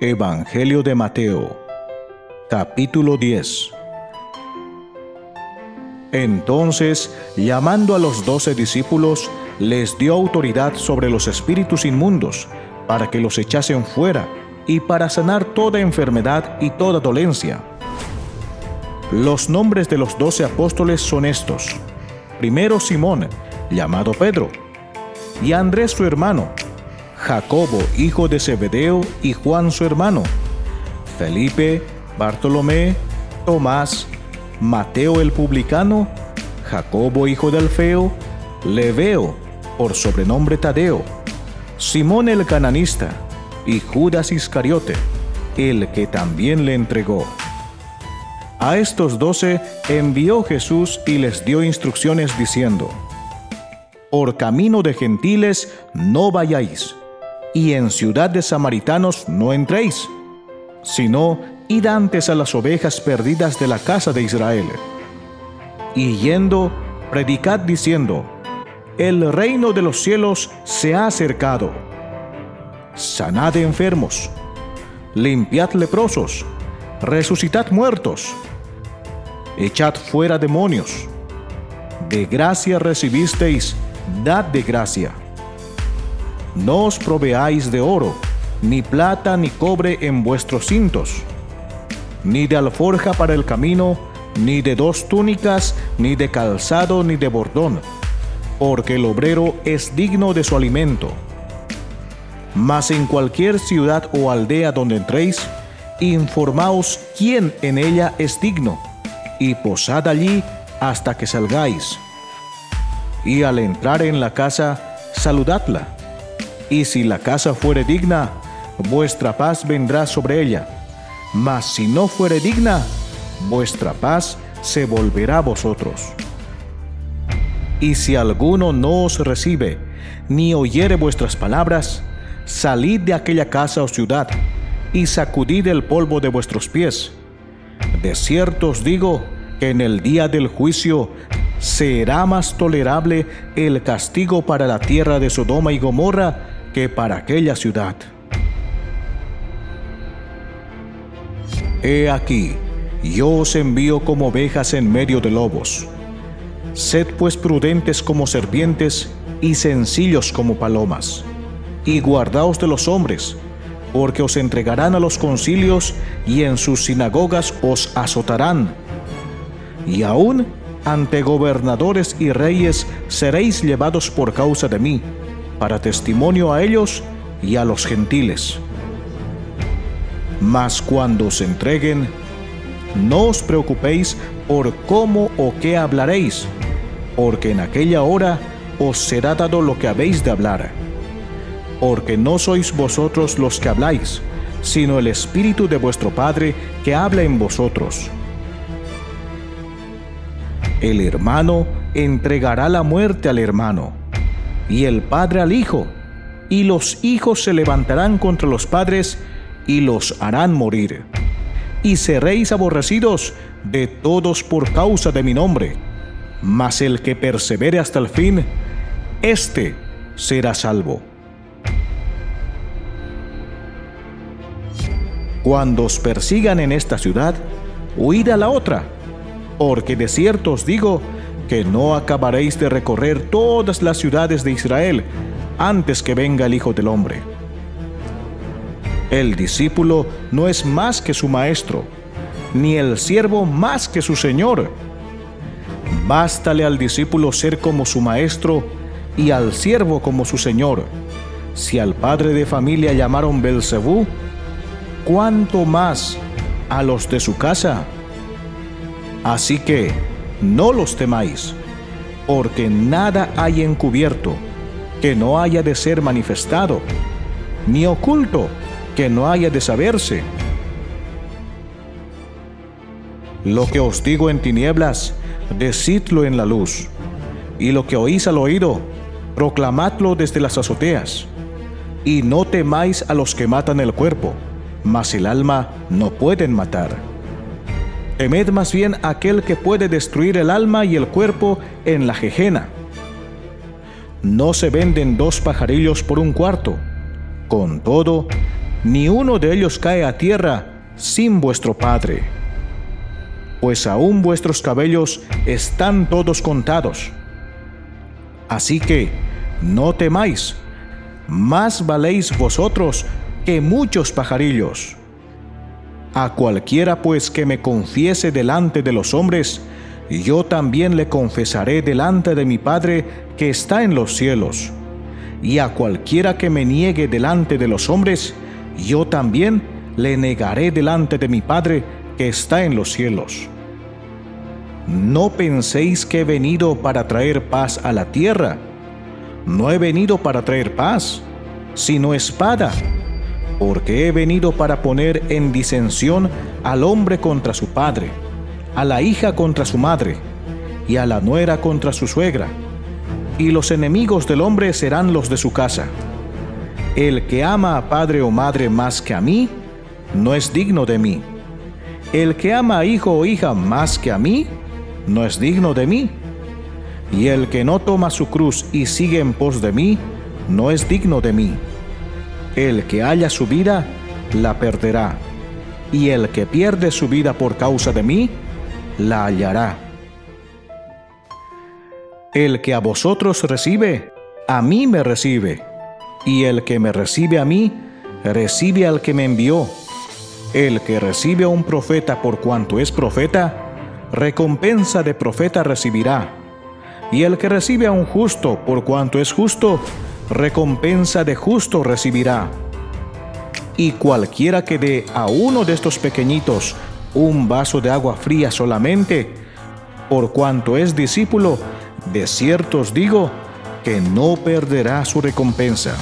Evangelio de Mateo, capítulo 10. Entonces, llamando a los doce discípulos, les dio autoridad sobre los espíritus inmundos, para que los echasen fuera, y para sanar toda enfermedad y toda dolencia. Los nombres de los doce apóstoles son estos. Primero Simón, llamado Pedro, y Andrés su hermano, Jacobo, hijo de Zebedeo, y Juan su hermano, Felipe, Bartolomé, Tomás, Mateo el publicano, Jacobo, hijo de Alfeo, Leveo, por sobrenombre Tadeo, Simón el cananista, y Judas Iscariote, el que también le entregó. A estos doce envió Jesús y les dio instrucciones diciendo, Por camino de gentiles no vayáis y en ciudad de samaritanos no entréis, sino id antes a las ovejas perdidas de la casa de Israel. Y yendo, predicad diciendo, el reino de los cielos se ha acercado. Sanad enfermos, limpiad leprosos, resucitad muertos, echad fuera demonios. De gracia recibisteis, dad de gracia no os proveáis de oro, ni plata, ni cobre en vuestros cintos, ni de alforja para el camino, ni de dos túnicas, ni de calzado, ni de bordón, porque el obrero es digno de su alimento. Mas en cualquier ciudad o aldea donde entréis, informaos quién en ella es digno, y posad allí hasta que salgáis. Y al entrar en la casa, saludadla y si la casa fuere digna, vuestra paz vendrá sobre ella. Mas si no fuere digna, vuestra paz se volverá a vosotros. Y si alguno no os recibe, ni oyere vuestras palabras, salid de aquella casa o ciudad, y sacudid el polvo de vuestros pies. De cierto os digo que en el día del juicio será más tolerable el castigo para la tierra de Sodoma y Gomorra que para aquella ciudad. He aquí, yo os envío como ovejas en medio de lobos. Sed pues prudentes como serpientes y sencillos como palomas, y guardaos de los hombres, porque os entregarán a los concilios y en sus sinagogas os azotarán. Y aún ante gobernadores y reyes seréis llevados por causa de mí para testimonio a ellos y a los gentiles. Mas cuando os entreguen, no os preocupéis por cómo o qué hablaréis, porque en aquella hora os será dado lo que habéis de hablar. Porque no sois vosotros los que habláis, sino el Espíritu de vuestro Padre que habla en vosotros. El hermano entregará la muerte al hermano y el padre al hijo, y los hijos se levantarán contra los padres y los harán morir. Y seréis aborrecidos de todos por causa de mi nombre. Mas el que persevere hasta el fin, éste será salvo. Cuando os persigan en esta ciudad, huid a la otra, porque de cierto os digo que no acabaréis de recorrer todas las ciudades de Israel antes que venga el Hijo del Hombre. El discípulo no es más que su maestro, ni el siervo más que su señor. Bástale al discípulo ser como su maestro y al siervo como su señor. Si al padre de familia llamaron Belcebú, ¿cuánto más a los de su casa? Así que, no los temáis, porque nada hay encubierto que no haya de ser manifestado, ni oculto que no haya de saberse. Lo que os digo en tinieblas, decidlo en la luz, y lo que oís al oído, proclamadlo desde las azoteas. Y no temáis a los que matan el cuerpo, mas el alma no pueden matar Temed más bien aquel que puede destruir el alma y el cuerpo en la jejena. No se venden dos pajarillos por un cuarto. Con todo, ni uno de ellos cae a tierra sin vuestro Padre. Pues aún vuestros cabellos están todos contados. Así que, no temáis, más valéis vosotros que muchos pajarillos. A cualquiera pues que me confiese delante de los hombres, yo también le confesaré delante de mi Padre que está en los cielos. Y a cualquiera que me niegue delante de los hombres, yo también le negaré delante de mi Padre que está en los cielos. No penséis que he venido para traer paz a la tierra. No he venido para traer paz, sino espada, porque he venido para poner en disensión al hombre contra su padre, a la hija contra su madre, y a la nuera contra su suegra y los enemigos del hombre serán los de su casa. El que ama a padre o madre más que a mí, no es digno de mí. El que ama a hijo o hija más que a mí, no es digno de mí. Y el que no toma su cruz y sigue en pos de mí, no es digno de mí. El que haya su vida, la perderá. Y el que pierde su vida por causa de mí, la hallará. El que a vosotros recibe, a mí me recibe, y el que me recibe a mí, recibe al que me envió. El que recibe a un profeta por cuanto es profeta, recompensa de profeta recibirá. Y el que recibe a un justo por cuanto es justo, recompensa de justo recibirá. Y cualquiera que dé a uno de estos pequeñitos un vaso de agua fría solamente, por cuanto es discípulo, de cierto os digo que no perderá su recompensa.